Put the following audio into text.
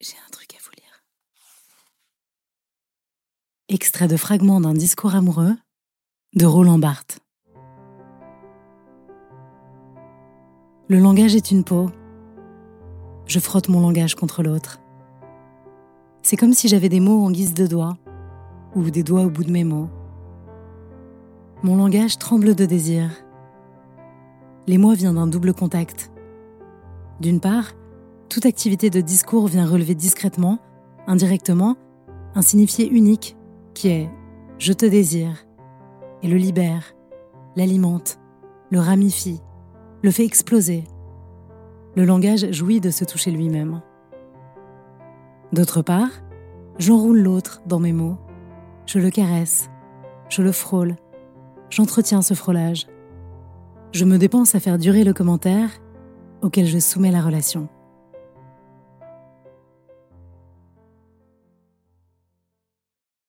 J'ai un truc à vous lire. Extrait de fragments d'un discours amoureux de Roland Barthes. Le langage est une peau. Je frotte mon langage contre l'autre. C'est comme si j'avais des mots en guise de doigts, ou des doigts au bout de mes mots. Mon langage tremble de désir. L'émoi vient d'un double contact. D'une part, toute activité de discours vient relever discrètement, indirectement, un signifié unique qui est ⁇ je te désire ⁇ et le libère, l'alimente, le ramifie, le fait exploser. Le langage jouit de se toucher lui-même. D'autre part, j'enroule l'autre dans mes mots, je le caresse, je le frôle, j'entretiens ce frôlage. Je me dépense à faire durer le commentaire auquel je soumets la relation.